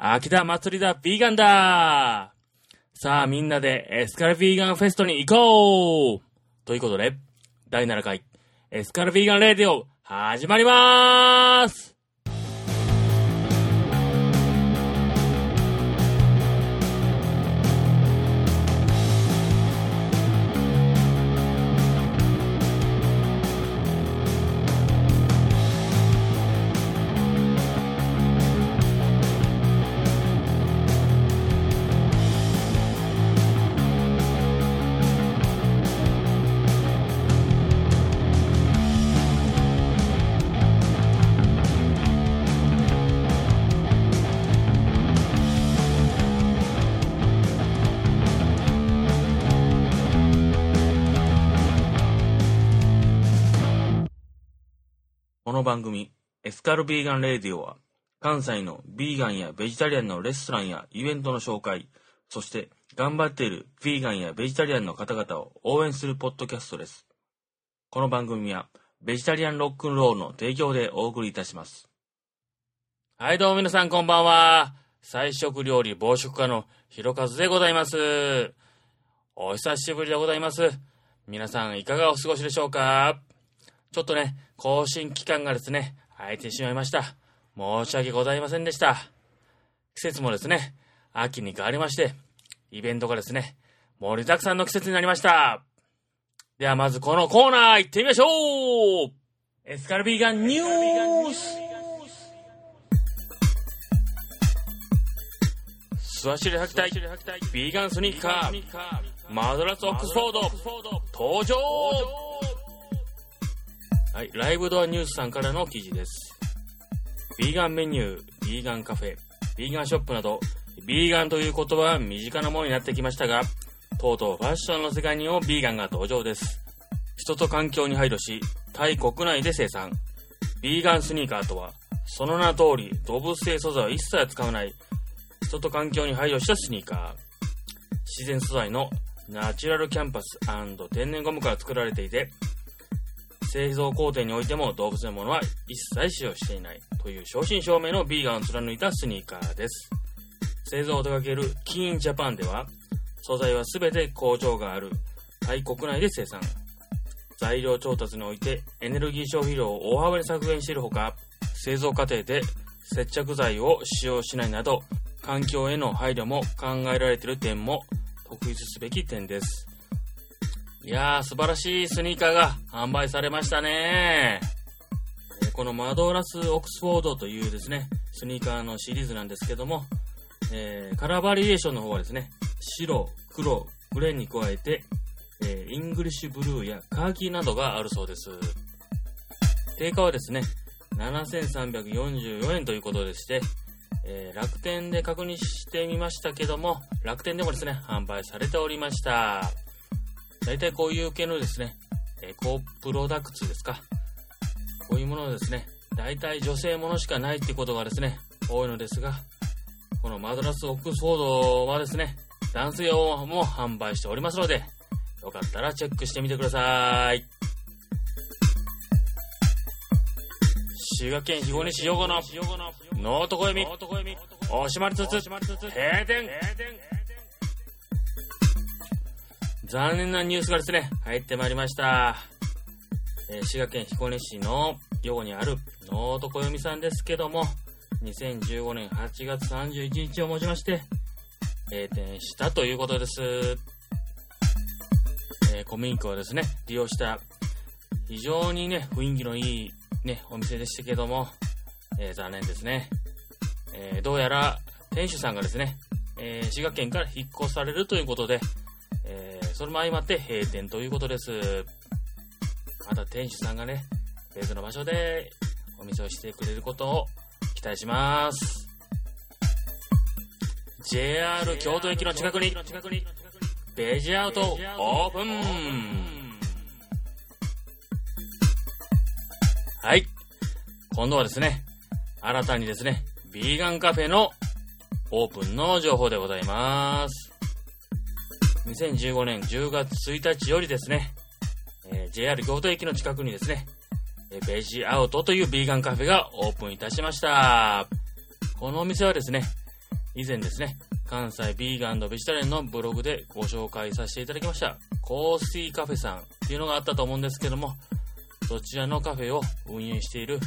秋田祭りだ、ヴィーガンだ。さあ、みんなでエスカルビーガンフェストに行こう。ということで、第7回、エスカルビーガンレディオ、始まりまーす。の番組、エスカルビーガンレディオは、関西のビーガンやベジタリアンのレストランやイベントの紹介、そして頑張っているビーガンやベジタリアンの方々を応援するポッドキャストです。この番組は、ベジタリアンロックンロールの提供でお送りいたします。はい、どうも皆さんこんばんは。菜食料理暴食家のひろかずでございます。お久しぶりでございます。皆さんいかがお過ごしでしょうか？ちょっとね、更新期間がですね、空いてしまいました。申し訳ございませんでした。季節もですね、秋に変わりまして、イベントがですね、盛りだくさんの季節になりました。ではまずこのコーナー行ってみましょうエスカルビーガンニューススワシル履きたいビーガンスニーカーマドラスオックスフォード登場はい、ライブドアニュースさんからの記事です。ビーガンメニュー、ビーガンカフェ、ビーガンショップなど、ビーガンという言葉は身近なものになってきましたが、とうとうファッションの世界にもビーガンが登場です。人と環境に配慮し、タイ国内で生産。ビーガンスニーカーとは、その名の通り動物性素材を一切使わない、人と環境に配慮したスニーカー。自然素材のナチュラルキャンパス天然ゴムから作られていて、製造工程においても動物のものは一切使用していないという正真正銘のビーガンを貫いたスニーカーです。製造を手掛けるキーンジャパンでは、素材は全て工場があるタイ国内で生産。材料調達においてエネルギー消費量を大幅に削減しているほか、製造過程で接着剤を使用しないなど、環境への配慮も考えられている点も特筆すべき点です。いやー、素晴らしいスニーカーが販売されましたねこのマドラスオックスフォードというですね、スニーカーのシリーズなんですけども、えーカラーバリエーションの方はですね、白、黒、グレーに加えて、えーイングリッシュブルーやカーキなどがあるそうです。定価はですね、7344円ということでして、えー楽天で確認してみましたけども、楽天でもですね、販売されておりました。大体こういう系のですね、エコプロダクツですか。こういうものをですね、大体女性ものしかないってことがですね、多いのですが、このマドラスオックスフォードはですね、男性用も販売しておりますので、よかったらチェックしてみてください。滋賀県彦根市用語のノート小読み、おしまりつつ、閉店残念なニュースがですね、入ってまいりました。えー滋賀県彦根市の用語にあるノート小読さんですけども、2015年8月31日をもちまして、閉店したということです。えー古民家をですね、利用した非常にね、雰囲気のいいね、お店でしたけども、えー残念ですね。えーどうやら店主さんがですね、えー滋賀県から引っ越されるということで、それも相まって閉店ということです。また店主さんがね、別の場所でお店をしてくれることを期待します。JR 京都駅の近くに、ベジアウトオープンはい。今度はですね、新たにですね、ビーガンカフェのオープンの情報でございます。2015年10月1日よりですね、えー JR 京都駅の近くにですね、えベジアウトというビーガンカフェがオープンいたしました。このお店はですね、以前ですね、関西ビーガンベジタリアンのブログでご紹介させていただきました、コースーカフェさんっていうのがあったと思うんですけども、そちらのカフェを運営している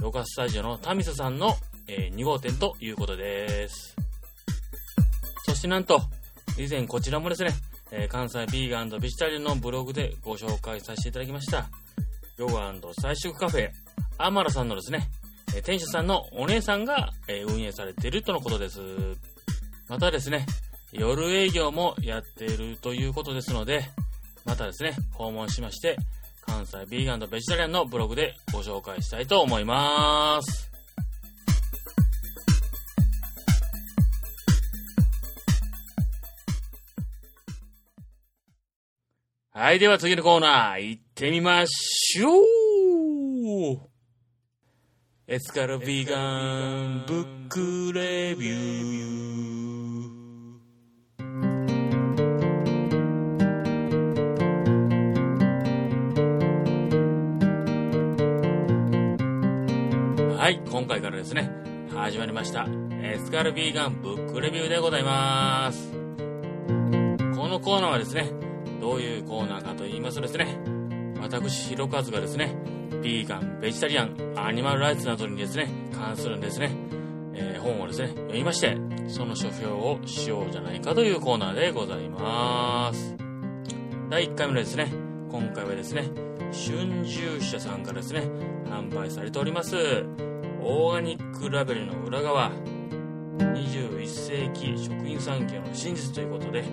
ヨガスタジオのタミサさんの、えー、2号店ということです。そしてなんと、以前こちらもですね、えー、関西ビーガンベジタリアンのブログでご紹介させていただきました、ヨガ菜食カフェ、アマラさんのですね、え店主さんのお姉さんが、え運営されているとのことです。またですね、夜営業もやっているということですので、またですね、訪問しまして、関西ビーガンとベジタリアンのブログでご紹介したいと思います。はい、では次のコーナー行ってみましょう。エスカルビーガンブックレビューはい、今回からですね、始まりました、エスカルビーガンブックレビューでございます。このコーナーはですね、どういうコーナーかと言いますとですね、私、ひろかずがですね、ビーガン、ベジタリアン、アニマルライツなどにですね、関するんですね、えー、本をですね、読みまして、その書評をしようじゃないかというコーナーでございます。第1回目のですね、今回はですね、春秋社さんからですね、販売されております、オーガニックラベルの裏側21世紀食品産業の真実ということで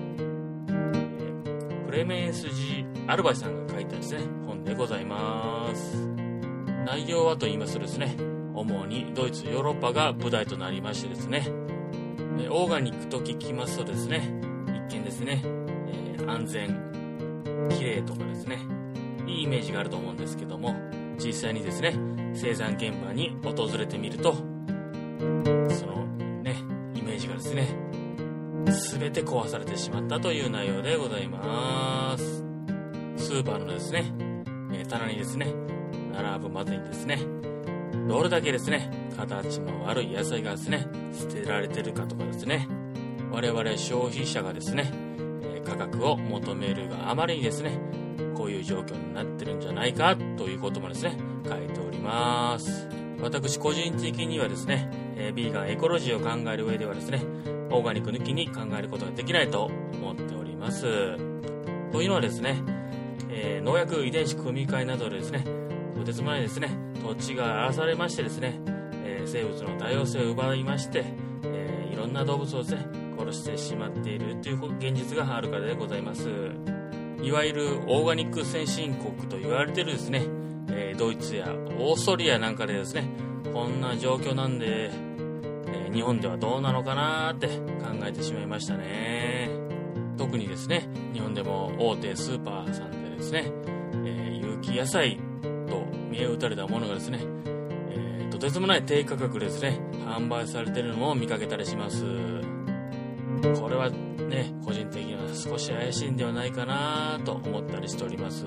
クレメンス・ジ・アルバイさんが書いたですね本でございます。内容はと言いますとですね主にドイツヨーロッパが舞台となりましてですねオーガニックと聞きますとですね一見ですね、えー、安全綺麗とかですねいいイメージがあると思うんですけども実際にですね生産現場に訪れてみるとそのねイメージがですね全て壊されてしまったという内容でございますスーパーのですねえ棚にですね並ぶまでにですねどれだけですね形の悪い野菜がですね捨てられてるかとかですね我々消費者がですね価格を求めるがあまりにですねこういう状況になってるんじゃないかということもですね、書いております。私個人的にはですね、えー、ビーガンエコロジーを考える上ではですね、オーガニック抜きに考えることができないと思っております。というのはですね、えー、農薬遺伝子組み換えなどでですね、とてつもないですね、土地が荒らされましてですね、えー、生物の多様性を奪いまして、えー、いろんな動物をですね、殺してしまっているという現実があるからでございます。いわゆるオーガニック先進国と言われているですね、えー、ドイツやオーストリアなんかでですね、こんな状況なんで、えー、日本ではどうなのかなって考えてしまいましたね。特にですね、日本でも大手スーパーさんでですね、え、有機野菜と見え打たれたものがですね、えとてつもない低価格でですね、販売されてるのを見かけたりします。これはね、個人的には少し怪しいんではないかなと思ったりしております。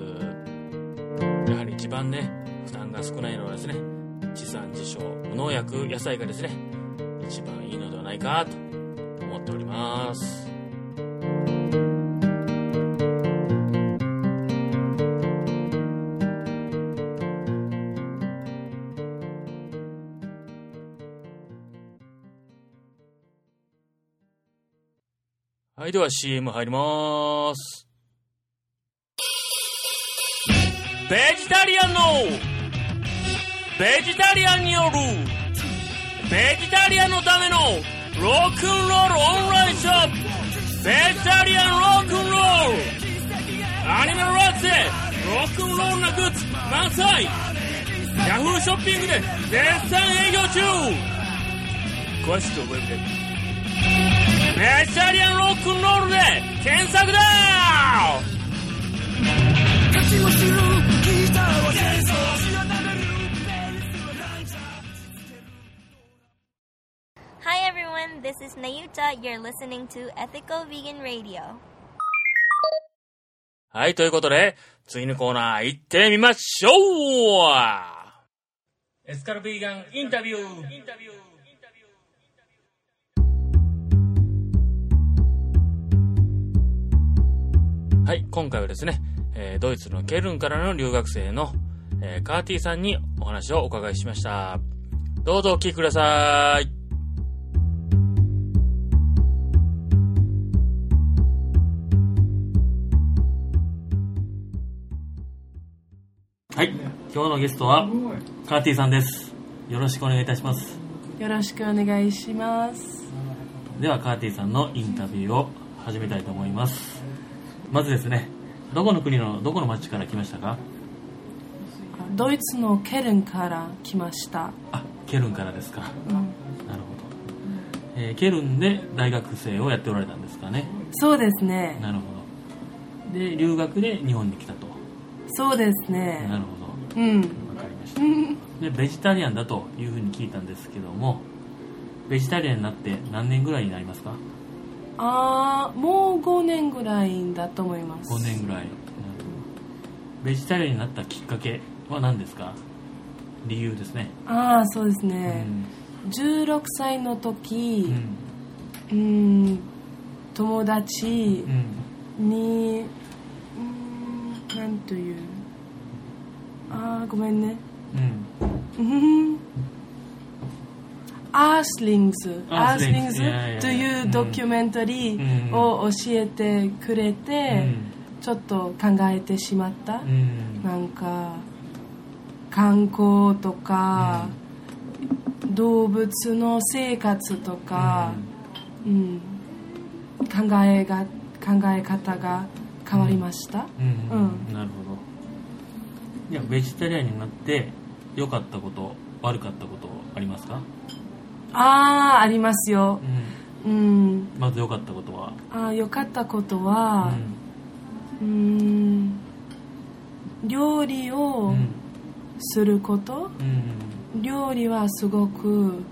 やはり一番ね、負担が少ないのはですね、地産地消、農薬野菜がですね、一番いいのではないかと思っております。はい、では CM 入ります。ベジタリアンのベジタリアンによるベジタリアンのためのロックンロールオンラインショップベジタリアンロックンロール。アニメのラッツでロックンロールなグッズ満載。ヤフーショッピングで絶賛営業中。詳しくはウェブでベジタリアンロックンロールで検索だ this is Nayuta. You're listening to Ethical Vegan Radio. はい、ということで、次のコーナー行ってみましょうエスカルビーガンインタビューはい、今回はですね、えー、ドイツのケルンからの留学生の、えー、カーティーさんにお話をお伺いしました。どうぞお聞きください。今日のゲストはカーティさんです。よろしくお願いいたします。よろしくお願いします。ではカーティさんのインタビューを始めたいと思いますまずですねどこの国のどこの町から来ましたか？ドイツのケルンから来ました。あケルンからですかうんなるほど、えーケルンで大学生をやっておられたんですかね？そうですね。なるほどで留学で日本に来たとそうですなね。るほうん。どわかりましたでベジタリアンだというふうに聞いたんですけどもベジタリアンになって何年ぐらいになりますか？あー、もう5年ぐらいだと思います。5年ぐらいベジタリアンになったきっかけは何ですか？理由ですね、あー、そうですうね。ん16歳の時う、んうん、友達うんに、うん、なんという。あー、ごめんね。うん。うんアースリングズ、アースリングズというドキュメンタリーを教えてくれて、ちょっと考えてしまった。うん。なんか、観光とか、動物の生活とか、うん。考えが考え方が変わりました？うん。うん。なるほどいやベジタリアンになって良かったこと悪かったことありますか、ああ、ありますよ。う。ん、うん。まず良かったことは？ああ、良かったことうは、ん。うーん。料理うをん。すること、うん。料理はすごく、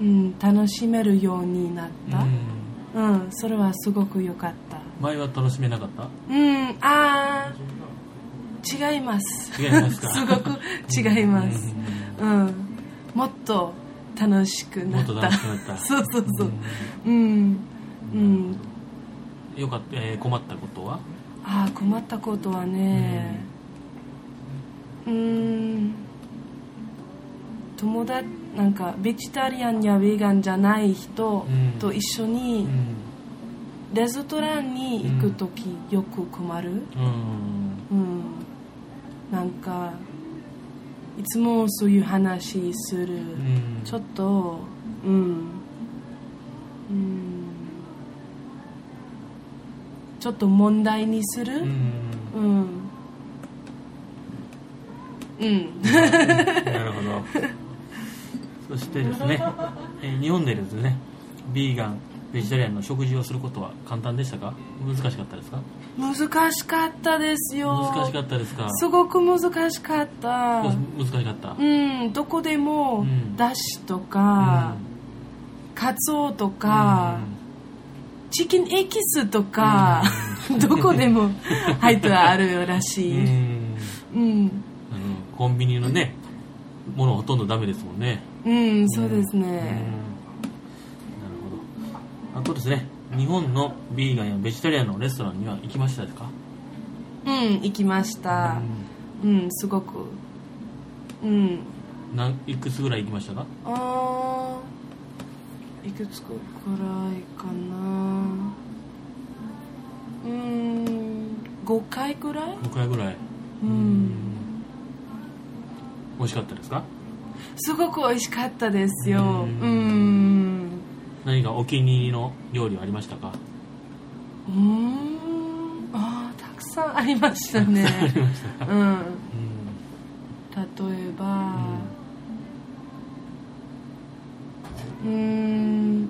うん、楽しめるようになった、うんそれはすごく良かった。前は楽しめなかった？うんあー違います。違いますか？すごく違います。うん。もっと楽しくなった。もっと楽しくなった。そうそうそう。うん。うん。よかった、えー困ったことは？ああ困ったことはね。うーん。友達なんかベジタリアンやヴィーガンじゃない人うん。と一緒うにんレストランに行く時よく困る。うん。うん。なんかいつもそういう話する。うん。ちょっとうん。うん。ちょっと問題にする。うん。うん。うん。なるほど。そしてですね、えー日本でですね、ビーガン、ベジタリアンの食事をすることは簡単でしたか？難しかったですか？難しかったですよ。難しかったですか？すごく難しかった。難しかった。うんどこでもうん。だしとか、カツオとか、チキンエキスとか、どこでも入ってあるらしうん、うい、ん。うん、あのコンビニのね、ものほとんどダメですもんね。うん、そうですうん。ね。あとですね、日本のビーガンやベジタリアンのレストランには行きましたですか？うん、行きました。うん、すごく。うん。何いくつぐらい行きましたか？あーいくつくらいかな。うん、5回くらい？5回ぐらい。うん。美味しかったですか？すごく美味しかったですよ。ううんん。何かお気に入りの料理はありましたか？うん。あーたくさんありましたね。うん。うん例えば、うーん、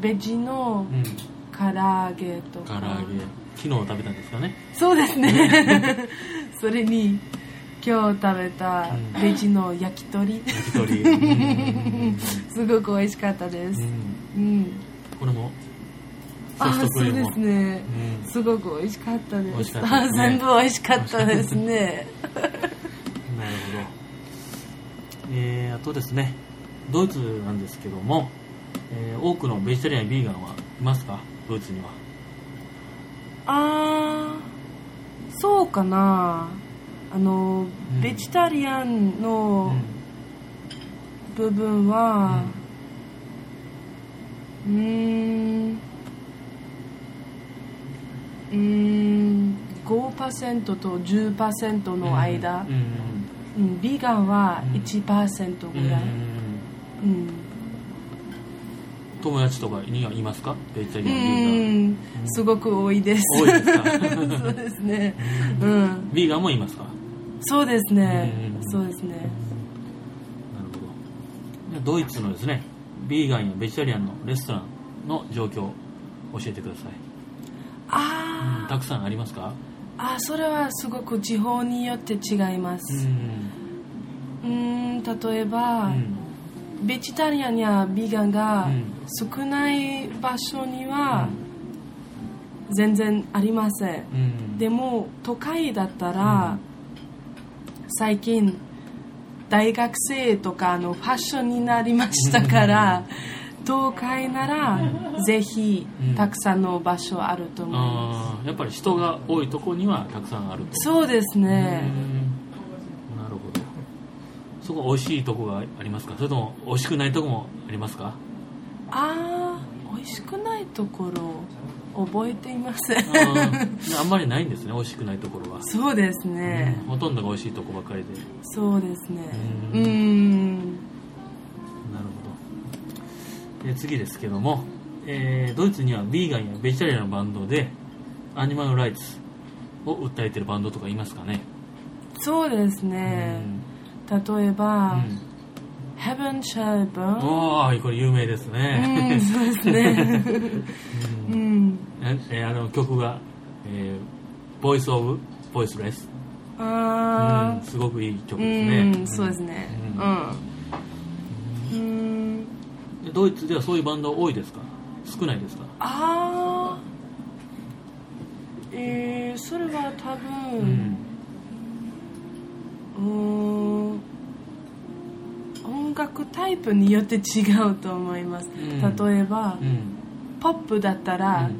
ベジのうん唐揚げとか。唐揚げ昨日食べたんですかね？そうですね。それに、今日食べたうんベジの焼き鳥。焼き鳥うん すごく美味しかったです。うんうん。これも。ソあフトクリーム。そうですね。うん。すごく美味しかったです。ね。あ全部美味しかったですね。なるほど。えー、あとですね。ドイツなんですけども、えー多くのベジタリアンビーガンはいますか？ドイツには。あそうかな。あの、うん。ベジタリアンの部分はうー。んうー。ん5%と10%の間、うんうんうん。ビーガンは1%うんぐらい、うんうん友達とかにはいますか？ベジタうリアンビーんすごく多いです。多いですか？そうですね。うん。ビーガンもいますか？そうですね。うんそうですね。なるほど。ドイツのですねビーガンやベジタリアンのレストランの状況を教えてください、あー。たくさんありますか？あそれはすごく地方によって違いまうすん。うん例えうば、ん。ベジタリアンやビーガンがうん。少ない場所には全然ありません、うん。でも都会だったら、最近大学生とかのファッションになりましたから、都会ならぜひうん。たくさんの場所あると思います、あーやっぱり人が多いとこにはたくさんあると。そうですうね、ん。なるほど。そこ美味しいとこがありますか？それとも美味しくないとこもありますか？ああ美味しくないところ覚えていません。あんまりないんですね美味しくないところは、そうですね、うんほとんどが美味しいとこばかりで。そうですね。ううん。んなるほど。で次ですけども、えードイツにはビーガンやベジタリアンのバンドでアニマルライツを訴えてるバンドとかいますかね、そうですね、例えうば、ん Heaven Shall Burn おーこれ有名ですうね、ん、そうですね。ううんん。ええーあの曲が、えー、ボイス・オブ・ボイスレス、あうん、すごくいい曲あ、ですね、うん、そうですね。うん。うん。でドイツではそういうバンド多いですか？少ないですか？ああ。えー、それは多う分、うーん。音楽タイプによって違うと思います。ん。例えば、うん。ポップだったら、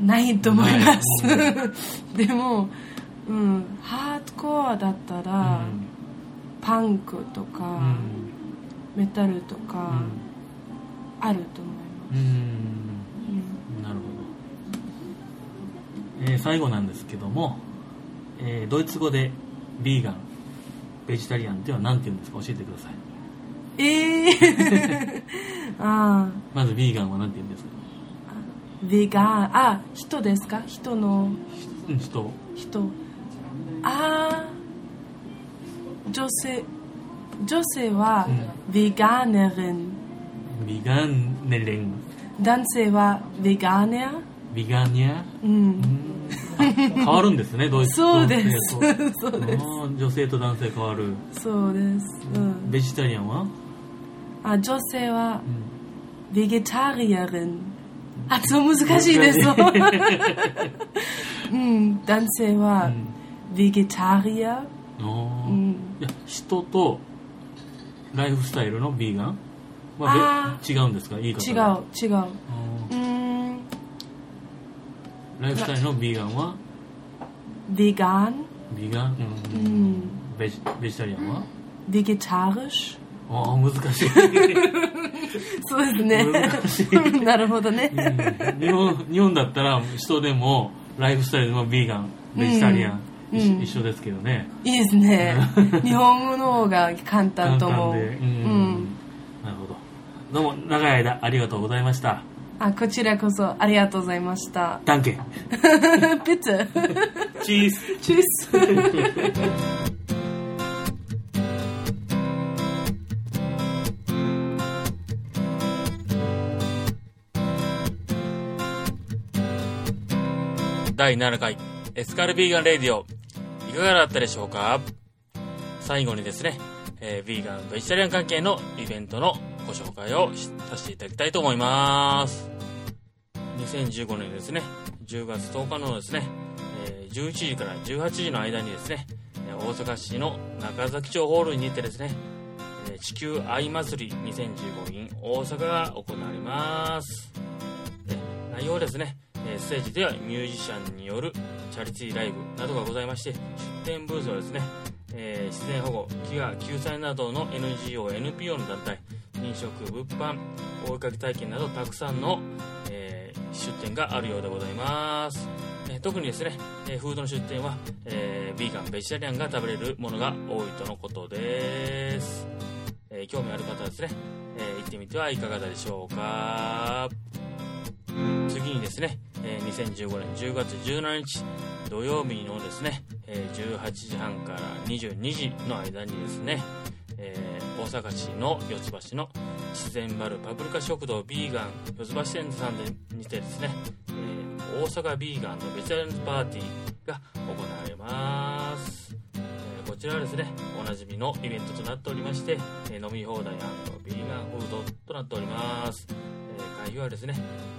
うん。ないと思います、な でも、うん、ハードコアだったら、パンクとか、うん。メタルとうか、ん。あると思いうん。ます、なるほど、えー最後なんですけども、えードイツ語でビーガンベジタリアンっていうのは何て言うんですか？教えてください。うん、え えああまずビーガンは何て言うんですか？ヴィガンあ人ですか？人の。うん人。人。ああ女性。女性はうん。ヴィガーネリン。ビガンネレン。男性はヴィガーネア？ビガニア？うん 変わるんですねドイツそうです。そうです。女性と男性変わる。そうです、うん、ベジタリアンは、あ女性はうん。ベゲタリアリンあそう難しいです。うん。男性はベゲタリアうん。いや人とライフスタイルのビーガンあはべ違うんですか？言い方違うが違うライフスタイルのビーガンは？ベガン？ビーガン、ううん。んベジベジタリアンは？ベゲタリシ？ああ難しい、そうですね。難しい。なるほどね。うん。日本日本だったら人でもライフスタイルのビーガンベジタリアン、うん。一一緒ですけどね。いいですね。日本語の方が簡単と思う。うん。なるほど。どうも長い間ありがとうございましたあこちらこそありがとうございました。ダンケ。ン ピッツ。ァチーズチュース。第7回エスカルビーガンレディオ。いかがだったでしょうか？最後にですね、えービーガンベジタリアン関係のイベントのご紹介をさせていただきたいと思います。2015年ですね。10月10日のですね、11時から18時の間にですね大阪市の中崎町ホールにてですね地球愛祭り2015 in 大阪が行われます。内容はですね、ステージではミュージシャンによるチャリティーライブなどがございまして出展ブースはですね、えー自然保護飢餓救済などの NGO、NPO の団体飲食物販お絵かき体験などたくさんの、えー出店があるようでございます、えー特にですね、えーフードの出店は、えービーガンベジタリアンが食べれるものが多いとのことです、え興味ある方はですね、え行ってみてはいかがでしょうか。次にですね、え2015年10月17日土曜日のですね、え18時半から22時の間にですね、えー大阪市の四ツ橋の自然丸パプリカ食堂ビーガン四ツ橋店さんでにてですね、えー大阪ビーガンのベジタリアンパーティーが行われます、えーこちらはですねおなじみのイベントとなっておりまして、え飲み放題ビーガンフードとなっております、え会費はですね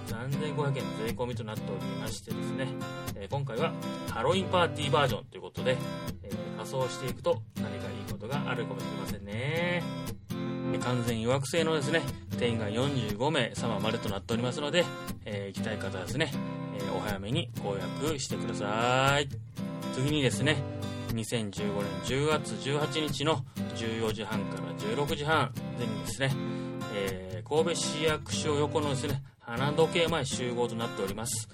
3500円税込みとなっておりましてですね、え今回はハロウィンパーティーバージョンということで、え仮装していくと何かことがあるかもしれませんね。完全予約制のですね定員が45名様までとなっておりますので、えー行きたい方はですね、えーお早めにご予約してください。次にですね2015年10月18日の14時半から16時半前にですね、えー神戸市役所横のですね花時計前集合となっております。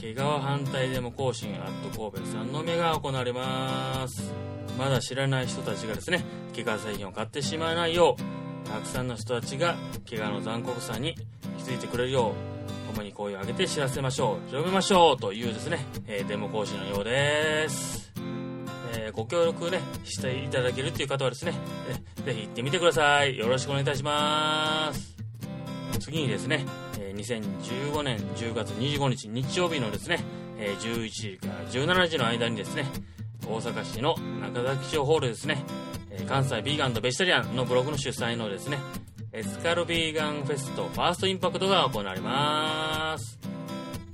毛皮反対デモ行進アット神戸三宮が行われます。まだ知らない人たちがですね毛皮製品を買ってしまわないようたくさんの人たちが毛皮の残酷さに気づいてくれるよう共に声を上げて知らせましょう。広めましょうというですね、えーデモ行進のようです。えーご協力ねしていただけるという方はですね、えぜひ行ってみてください。よろしくお願いいたします。次にですね、え2015年10月25日日曜日のですね、え11時から17時の間にですね大阪市の中崎町ホールですね、え関西ビーガンとベジタリアンのブログの主催のですねエスカルビーガンフェストファーストインパクトが行われます。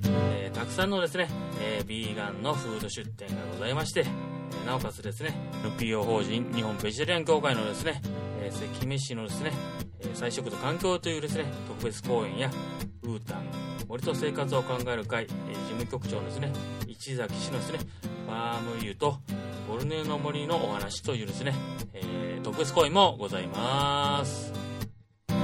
えーたくさんのですね、えービーガンのフード出店がございまして、えなおかつですね NPO 法人日本ベジタリアン協会のですね、えー関飯のですね、えー菜食と環境というですね特別講演やウータン森と生活を考える会、えー事務局長のですね市崎氏のですねバーム油とボルネーの森のお話というですね、えー特別講演もございます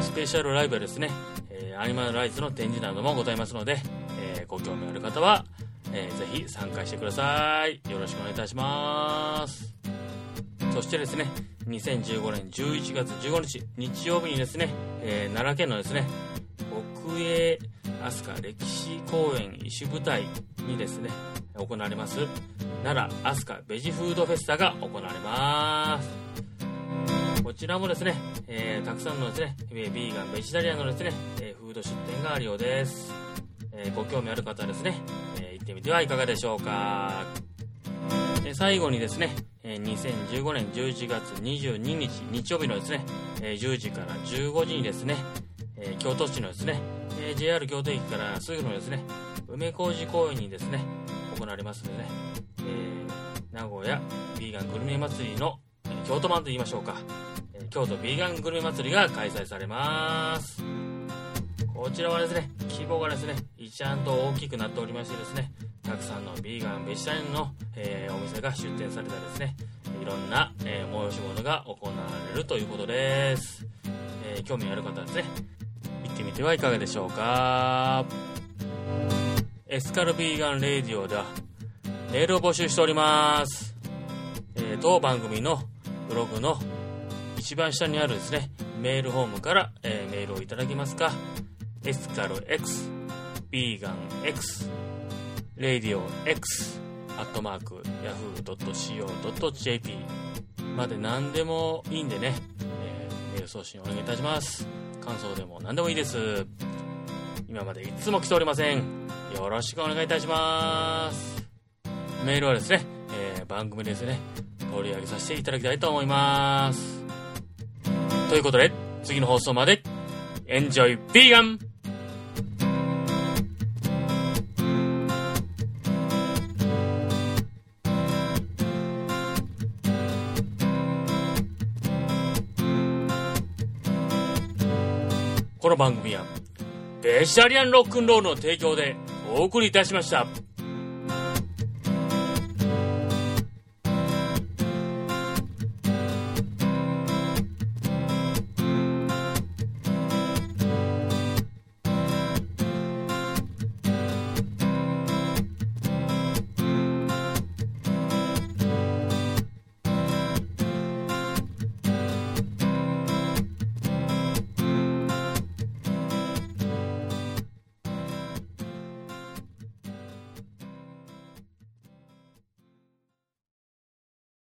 スペシャルライブはですね、えーアニマルライズの展示などもございますので、えーご興味ある方は、えーぜひ参加してください。よろしくお願いいたします。そしてですね、2015年11月15日、日曜日にですね、えー奈良県のですね、国営飛鳥歴史公園石舞台にですね、行われます、奈良飛鳥ベジフードフェスタが行われます。こちらもですね、えーたくさんのですね、ビーガン、ベジタリアンのですね、えフード出店があるようです。えーご興味ある方はですね、えー行ってみてはいかがでしょうか。で最後にですね、2015年11月22日日曜日のですね、10時から15時にですね、京都市のですね、ー JR 京都駅からすぐのですね、梅小路公園にですね、行われますのでね、えー名古屋ビーガングルメ祭りの、えー京都版と言いましょうか、え京都ビーガングルメ祭りが開催されます。こちらはですね、規模がですね、一段と大きくなっておりましてですね、たくさんのビーガン、ベジタリアンの、えお店が出店されたですね、いろんな、えー催し物が行われるということです。えー興味ある方はですね、行ってみてはいかがでしょうか。エスカルビーガンレディオでは、メールを募集しております。えー当番組のブログの一番下にあるですね、メールフォームから、えーメールをいただけますか、エスカル X、ビーガン X、レディオ X、アットマーク、yahoo.co.jp まで何でもいいんでね、えーメール送信お願いいたします。感想でも何でもいいです。今までいつも来ておりません。よろしくお願いいたします。メールはですね、えー番組ですね、取り上げさせていただきたいと思います。ということで、次の放送まで、エンジョイヴィーガンこの番組は、ベジタリアンロックンロールの提供でお送りいたしました。